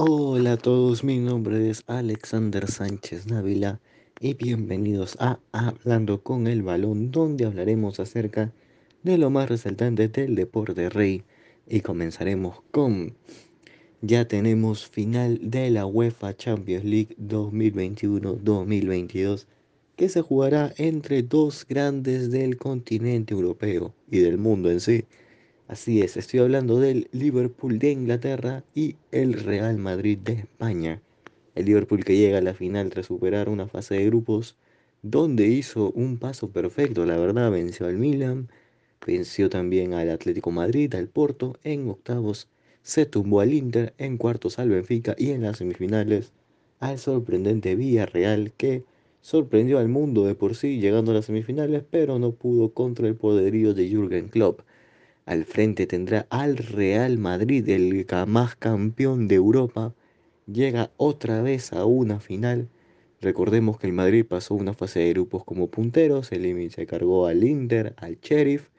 Hola a todos, mi nombre es Alexander Sánchez Návila y bienvenidos a Hablando con el Balón, donde hablaremos acerca de lo más resaltante del deporte rey y comenzaremos con ya tenemos final de la UEFA Champions League 2021-2022 que se jugará entre dos grandes del continente europeo y del mundo en sí. Así es, estoy hablando del Liverpool de Inglaterra y el Real Madrid de España. El Liverpool que llega a la final tras superar una fase de grupos donde hizo un paso perfecto, la verdad, venció al Milan, venció también al Atlético Madrid, al Porto en octavos, se tumbó al Inter en cuartos al Benfica y en las semifinales al sorprendente Villarreal que sorprendió al mundo de por sí llegando a las semifinales, pero no pudo contra el poderío de Jürgen Klopp. Al frente tendrá al Real Madrid, el más campeón de Europa. Llega otra vez a una final. Recordemos que el Madrid pasó una fase de grupos como punteros, el se cargó al Inter, al Sheriff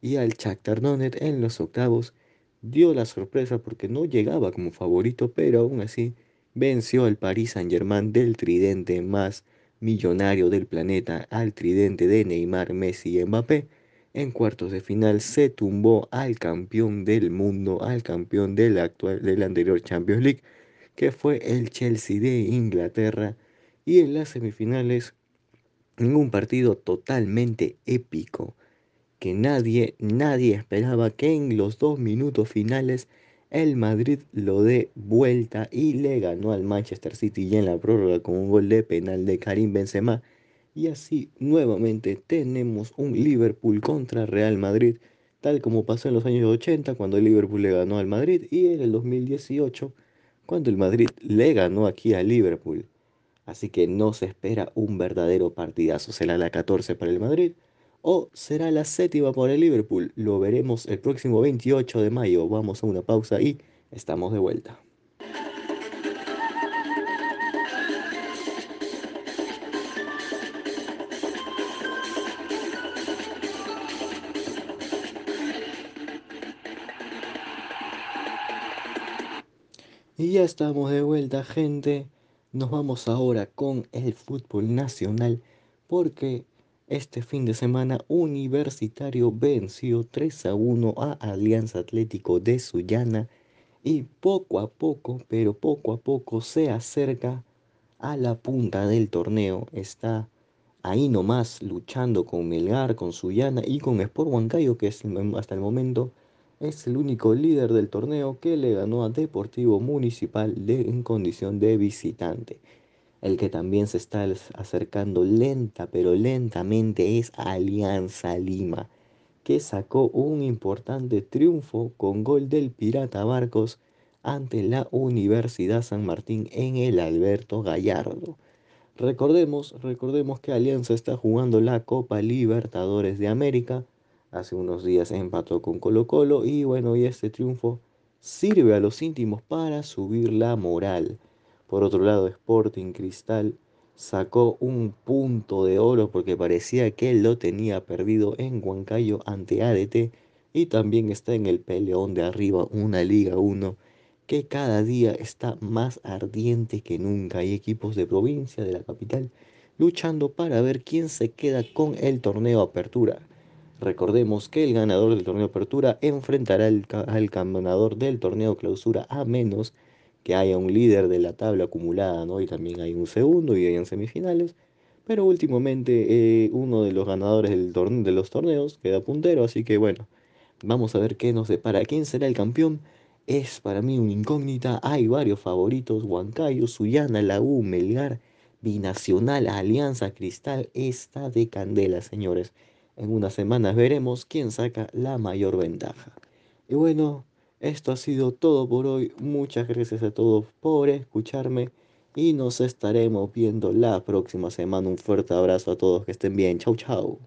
y al Shakhtar Donetsk en los octavos. Dio la sorpresa porque no llegaba como favorito, pero aún así venció al Paris Saint-Germain del tridente más millonario del planeta, al tridente de Neymar, Messi y Mbappé en cuartos de final se tumbó al campeón del mundo, al campeón del, actual, del anterior Champions League, que fue el Chelsea de Inglaterra. Y en las semifinales, un partido totalmente épico, que nadie, nadie esperaba que en los dos minutos finales el Madrid lo dé vuelta y le ganó al Manchester City y en la prórroga con un gol de penal de Karim Benzema y así nuevamente tenemos un Liverpool contra Real Madrid, tal como pasó en los años 80 cuando el Liverpool le ganó al Madrid y en el 2018 cuando el Madrid le ganó aquí al Liverpool. Así que no se espera un verdadero partidazo. ¿Será la 14 para el Madrid o será la séptima para el Liverpool? Lo veremos el próximo 28 de mayo. Vamos a una pausa y estamos de vuelta. Y ya estamos de vuelta, gente. Nos vamos ahora con el fútbol nacional porque este fin de semana Universitario venció 3 a 1 a Alianza Atlético de Sullana y poco a poco, pero poco a poco se acerca a la punta del torneo. Está ahí nomás luchando con Melgar, con Sullana y con Sport Huancayo que es hasta el momento es el único líder del torneo que le ganó a Deportivo Municipal en condición de visitante. El que también se está acercando lenta pero lentamente es Alianza Lima, que sacó un importante triunfo con gol del Pirata Barcos ante la Universidad San Martín en el Alberto Gallardo. Recordemos, recordemos que Alianza está jugando la Copa Libertadores de América hace unos días empató con Colo Colo y bueno, y este triunfo sirve a los íntimos para subir la moral. Por otro lado, Sporting Cristal sacó un punto de oro porque parecía que lo tenía perdido en Huancayo ante ADT y también está en el peleón de arriba, una Liga 1 que cada día está más ardiente que nunca. Hay equipos de provincia, de la capital, luchando para ver quién se queda con el torneo Apertura. Recordemos que el ganador del torneo Apertura enfrentará al, ganador del torneo Clausura a menos que haya un líder de la tabla acumulada, ¿no? Y también hay un segundo y hayan semifinales. Pero últimamente eh, uno de los ganadores del de los torneos queda puntero, así que bueno, vamos a ver qué nos depara. ¿Quién será el campeón? Es para mí una incógnita. Hay varios favoritos: Huancayo, Sullana, La Melgar, Binacional, Alianza Cristal. Está de candela, señores. En unas semanas veremos quién saca la mayor ventaja. Y bueno, esto ha sido todo por hoy. Muchas gracias a todos por escucharme y nos estaremos viendo la próxima semana. Un fuerte abrazo a todos, que estén bien. Chau, chau.